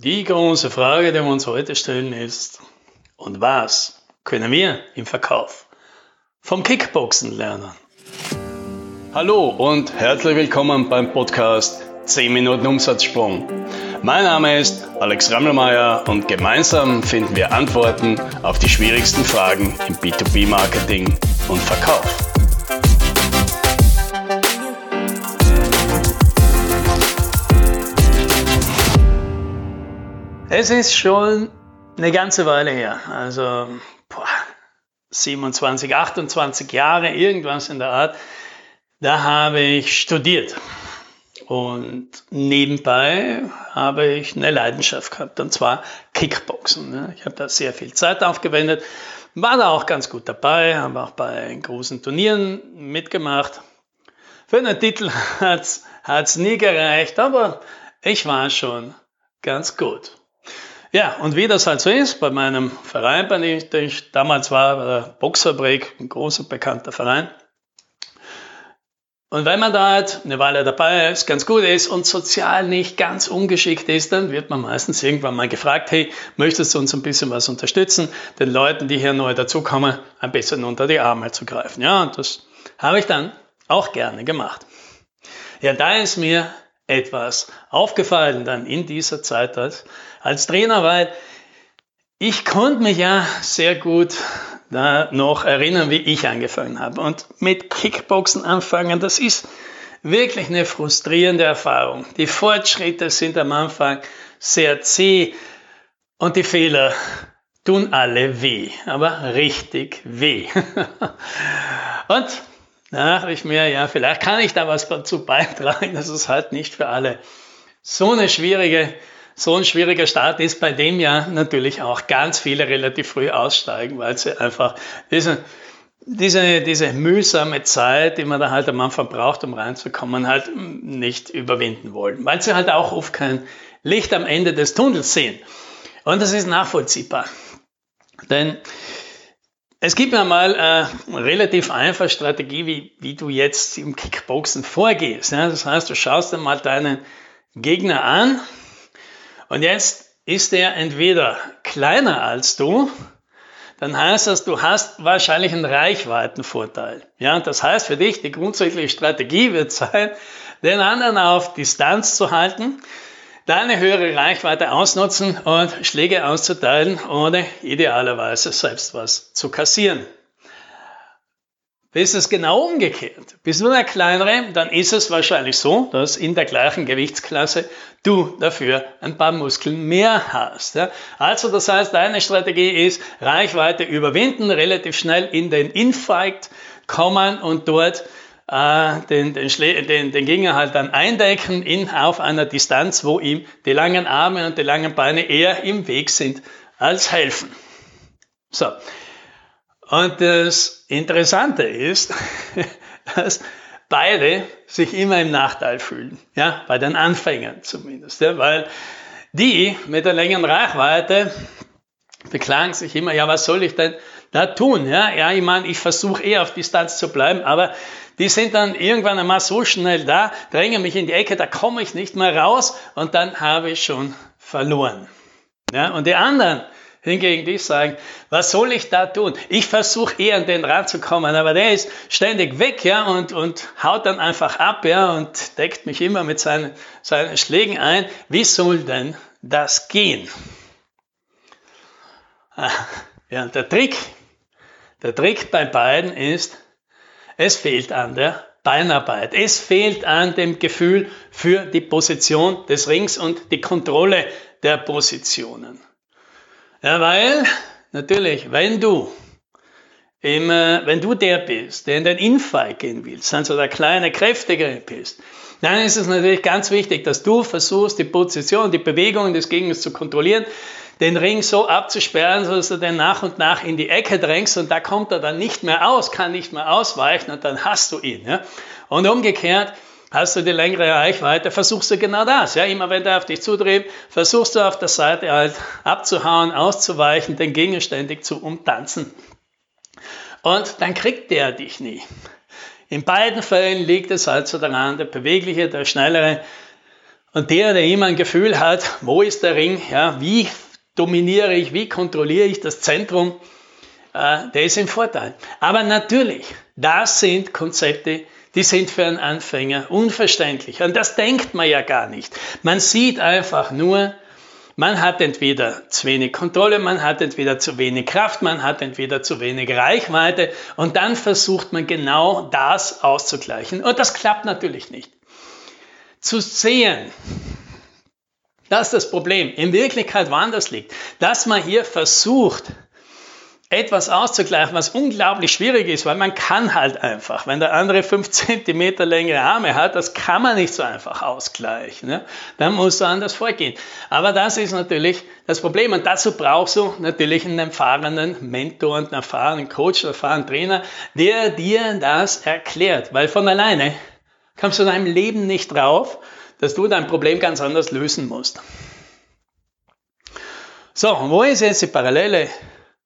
Die große Frage, die wir uns heute stellen, ist, und was können wir im Verkauf vom Kickboxen lernen? Hallo und herzlich willkommen beim Podcast 10 Minuten Umsatzsprung. Mein Name ist Alex Rammelmeier und gemeinsam finden wir Antworten auf die schwierigsten Fragen im B2B-Marketing und Verkauf. Es ist schon eine ganze Weile her, also boah, 27, 28 Jahre, irgendwas in der Art. Da habe ich studiert und nebenbei habe ich eine Leidenschaft gehabt, und zwar Kickboxen. Ne? Ich habe da sehr viel Zeit aufgewendet, war da auch ganz gut dabei, habe auch bei großen Turnieren mitgemacht. Für einen Titel hat es nie gereicht, aber ich war schon ganz gut. Ja, und wie das halt so ist, bei meinem Verein, bei dem ich damals war, der Boxfabrik, ein großer bekannter Verein. Und wenn man da halt eine Weile dabei ist, ganz gut ist und sozial nicht ganz ungeschickt ist, dann wird man meistens irgendwann mal gefragt, hey, möchtest du uns ein bisschen was unterstützen, den Leuten, die hier neu dazukommen, ein bisschen unter die Arme zu greifen. Ja, und das habe ich dann auch gerne gemacht. Ja, da ist mir etwas aufgefallen dann in dieser Zeit als, als Trainer, weil ich konnte mich ja sehr gut da noch erinnern, wie ich angefangen habe. Und mit Kickboxen anfangen, das ist wirklich eine frustrierende Erfahrung. Die Fortschritte sind am Anfang sehr zäh und die Fehler tun alle weh, aber richtig weh. und dachte ich mir, ja, vielleicht kann ich da was dazu beitragen, dass es halt nicht für alle so eine schwierige, so ein schwieriger Start ist, bei dem ja natürlich auch ganz viele relativ früh aussteigen, weil sie einfach diese, diese, diese mühsame Zeit, die man da halt am Anfang braucht, um reinzukommen, halt nicht überwinden wollen, weil sie halt auch oft kein Licht am Ende des Tunnels sehen. Und das ist nachvollziehbar. Denn es gibt ja mal eine relativ einfache Strategie, wie, wie du jetzt im Kickboxen vorgehst. Ja, das heißt, du schaust dir mal deinen Gegner an und jetzt ist er entweder kleiner als du, dann heißt das, du hast wahrscheinlich einen Reichweitenvorteil. Ja, das heißt für dich, die grundsätzliche Strategie wird sein, den anderen auf Distanz zu halten deine höhere Reichweite ausnutzen und Schläge auszuteilen, ohne idealerweise selbst was zu kassieren. Ist es genau umgekehrt? Bist du der Kleinere, dann ist es wahrscheinlich so, dass in der gleichen Gewichtsklasse du dafür ein paar Muskeln mehr hast. Also das heißt, deine Strategie ist Reichweite überwinden, relativ schnell in den Infight kommen und dort äh, den, den, den, den Gegner halt dann eindecken in, auf einer Distanz, wo ihm die langen Arme und die langen Beine eher im Weg sind als helfen. So. Und das Interessante ist, dass beide sich immer im Nachteil fühlen. Ja, bei den Anfängern zumindest. Ja, weil die mit der längeren Reichweite beklagen sich immer, ja, was soll ich denn da tun? Ja, ja ich meine, ich versuche eher auf Distanz zu bleiben, aber die sind dann irgendwann einmal so schnell da, drängen mich in die Ecke, da komme ich nicht mehr raus und dann habe ich schon verloren. Ja, und die anderen hingegen, die sagen, was soll ich da tun? Ich versuche eher an den ranzukommen, aber der ist ständig weg, ja, und, und haut dann einfach ab, ja, und deckt mich immer mit seinen, seinen Schlägen ein. Wie soll denn das gehen? Ja, der Trick, der Trick bei beiden ist, es fehlt an der Beinarbeit. Es fehlt an dem Gefühl für die Position des Rings und die Kontrolle der Positionen. Ja, weil natürlich, wenn du im, äh, wenn du der bist, der in den Infight gehen willst, also der kleine, kräftigere bist, dann ist es natürlich ganz wichtig, dass du versuchst, die Position, die Bewegungen des Gegners zu kontrollieren, den Ring so abzusperren, sodass du den nach und nach in die Ecke drängst und da kommt er dann nicht mehr aus, kann nicht mehr ausweichen und dann hast du ihn. Ja? Und umgekehrt, hast du die längere Reichweite, versuchst du genau das. Ja? Immer wenn der auf dich zudreht, versuchst du auf der Seite halt abzuhauen, auszuweichen, den Gegner ständig zu umtanzen. Und dann kriegt der dich nie. In beiden Fällen liegt es also daran, der bewegliche, der schnellere Und der, der immer ein Gefühl hat, wo ist der Ring, ja, wie dominiere ich, wie kontrolliere ich das Zentrum, äh, der ist im Vorteil. Aber natürlich, das sind Konzepte, die sind für einen Anfänger unverständlich. Und das denkt man ja gar nicht. Man sieht einfach nur, man hat entweder zu wenig Kontrolle, man hat entweder zu wenig Kraft, man hat entweder zu wenig Reichweite und dann versucht man genau das auszugleichen. Und das klappt natürlich nicht. Zu sehen, dass das Problem in Wirklichkeit woanders liegt, dass man hier versucht, etwas auszugleichen, was unglaublich schwierig ist, weil man kann halt einfach, wenn der andere fünf Zentimeter längere Arme hat, das kann man nicht so einfach ausgleichen. Ne? Dann muss er anders vorgehen. Aber das ist natürlich das Problem und dazu brauchst du natürlich einen erfahrenen Mentor einen erfahrenen Coach, einen erfahrenen Trainer, der dir das erklärt, weil von alleine kommst du in deinem Leben nicht drauf, dass du dein Problem ganz anders lösen musst. So, wo ist jetzt die Parallele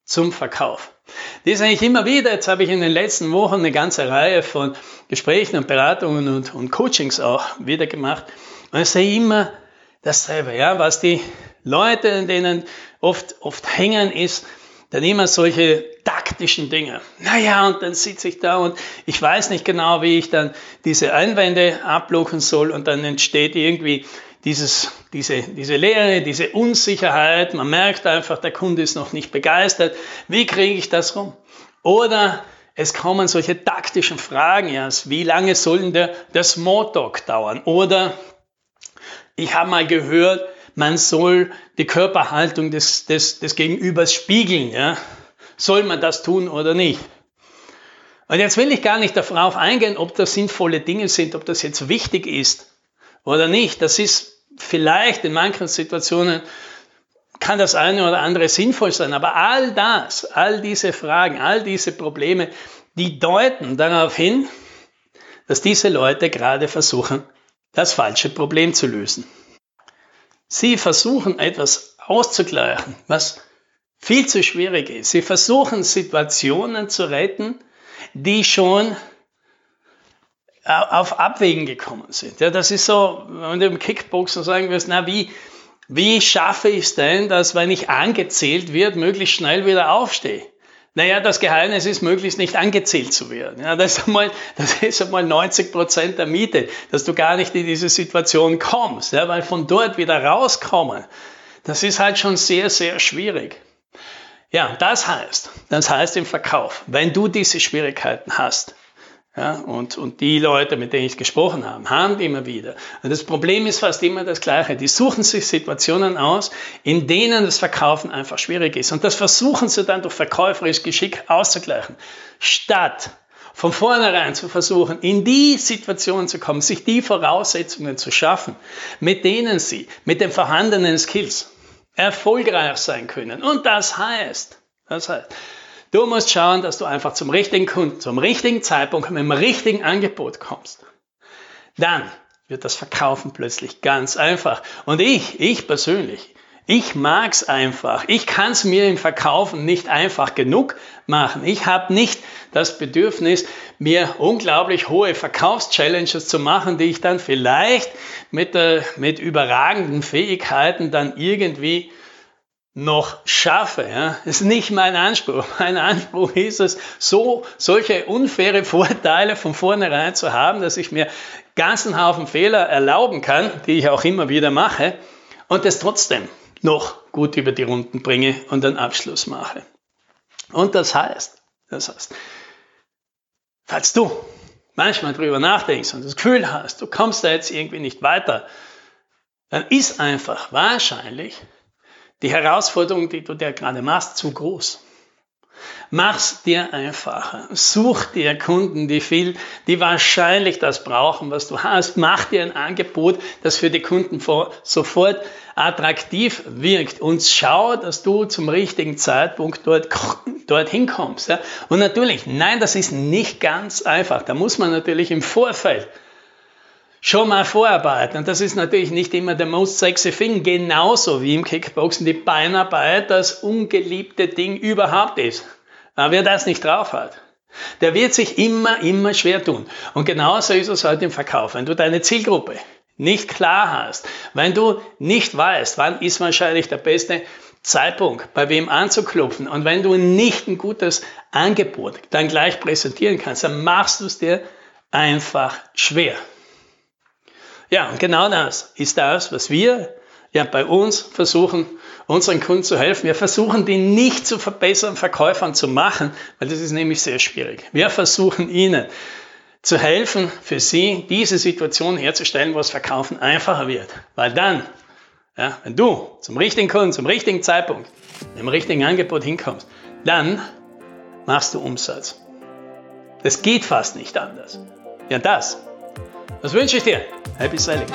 zum Verkauf. Das ist eigentlich immer wieder, jetzt habe ich in den letzten Wochen eine ganze Reihe von Gesprächen und Beratungen und, und Coachings auch wieder gemacht. Und ich sehe immer dasselbe, ja, was die Leute, in denen oft, oft hängen, ist dann immer solche taktischen Dinge. Naja, und dann sitze ich da und ich weiß nicht genau, wie ich dann diese Einwände ablocken soll und dann entsteht irgendwie dieses, diese, diese Leere, diese Unsicherheit, man merkt einfach, der Kunde ist noch nicht begeistert. Wie kriege ich das rum? Oder es kommen solche taktischen Fragen, ja, wie lange soll denn der, der Smalltalk dauern? Oder ich habe mal gehört, man soll die Körperhaltung des, des, des Gegenübers spiegeln. Ja? Soll man das tun oder nicht? Und jetzt will ich gar nicht darauf eingehen, ob das sinnvolle Dinge sind, ob das jetzt wichtig ist oder nicht. Das ist vielleicht in manchen Situationen kann das eine oder andere sinnvoll sein, aber all das, all diese Fragen, all diese Probleme, die deuten darauf hin, dass diese Leute gerade versuchen, das falsche Problem zu lösen. Sie versuchen etwas auszugleichen, was viel zu schwierig ist. Sie versuchen Situationen zu retten, die schon auf Abwägen gekommen sind. Ja, das ist so, wenn du im Kickboxen sagen wirst, na, wie, wie schaffe ich es denn, dass, wenn ich angezählt wird, möglichst schnell wieder aufstehe? Naja, das Geheimnis ist, möglichst nicht angezählt zu werden. Ja, das, ist einmal, das ist einmal 90 Prozent der Miete, dass du gar nicht in diese Situation kommst, ja, weil von dort wieder rauskommen, das ist halt schon sehr, sehr schwierig. Ja, das heißt, das heißt im Verkauf, wenn du diese Schwierigkeiten hast, ja, und, und die Leute, mit denen ich gesprochen habe, haben die immer wieder. Und das Problem ist fast immer das Gleiche. Die suchen sich Situationen aus, in denen das Verkaufen einfach schwierig ist. Und das versuchen sie dann durch verkäuferisches Geschick auszugleichen. Statt von vornherein zu versuchen, in die Situation zu kommen, sich die Voraussetzungen zu schaffen, mit denen sie mit den vorhandenen Skills erfolgreich sein können. Und das heißt, das heißt, Du musst schauen, dass du einfach zum richtigen Kunden, zum richtigen Zeitpunkt mit dem richtigen Angebot kommst. Dann wird das Verkaufen plötzlich ganz einfach. Und ich, ich persönlich, ich mag's einfach. Ich kann's mir im Verkaufen nicht einfach genug machen. Ich habe nicht das Bedürfnis, mir unglaublich hohe Verkaufschallenges zu machen, die ich dann vielleicht mit, äh, mit überragenden Fähigkeiten dann irgendwie noch schaffe. Ja? Das ist nicht mein Anspruch. Mein Anspruch ist es, so solche unfaire Vorteile von vornherein zu haben, dass ich mir ganzen Haufen Fehler erlauben kann, die ich auch immer wieder mache, und es trotzdem noch gut über die Runden bringe und einen Abschluss mache. Und das heißt, das heißt, falls du manchmal drüber nachdenkst und das Gefühl hast, du kommst da jetzt irgendwie nicht weiter, dann ist einfach wahrscheinlich die Herausforderung, die du dir gerade machst, zu groß. Mach's dir einfacher. Such dir Kunden, die viel, die wahrscheinlich das brauchen, was du hast. Mach dir ein Angebot, das für die Kunden sofort attraktiv wirkt und schau, dass du zum richtigen Zeitpunkt dort, dorthin kommst. Und natürlich, nein, das ist nicht ganz einfach. Da muss man natürlich im Vorfeld schon mal vorarbeiten. Und das ist natürlich nicht immer der most sexy thing, genauso wie im Kickboxen die Beinarbeit das ungeliebte Ding überhaupt ist. Aber wer das nicht drauf hat, der wird sich immer, immer schwer tun. Und genauso ist es halt im Verkauf. Wenn du deine Zielgruppe nicht klar hast, wenn du nicht weißt, wann ist wahrscheinlich der beste Zeitpunkt, bei wem anzuklopfen und wenn du nicht ein gutes Angebot dann gleich präsentieren kannst, dann machst du es dir einfach schwer. Ja, und genau das ist das, was wir ja bei uns versuchen, unseren Kunden zu helfen. Wir versuchen, die nicht zu verbessern, Verkäufern zu machen, weil das ist nämlich sehr schwierig. Wir versuchen ihnen zu helfen, für sie diese Situation herzustellen, wo das Verkaufen einfacher wird. Weil dann, ja, wenn du zum richtigen Kunden, zum richtigen Zeitpunkt, mit dem richtigen Angebot hinkommst, dann machst du Umsatz. Das geht fast nicht anders. Ja, das. Das wünsche ich dir. Happy Selling.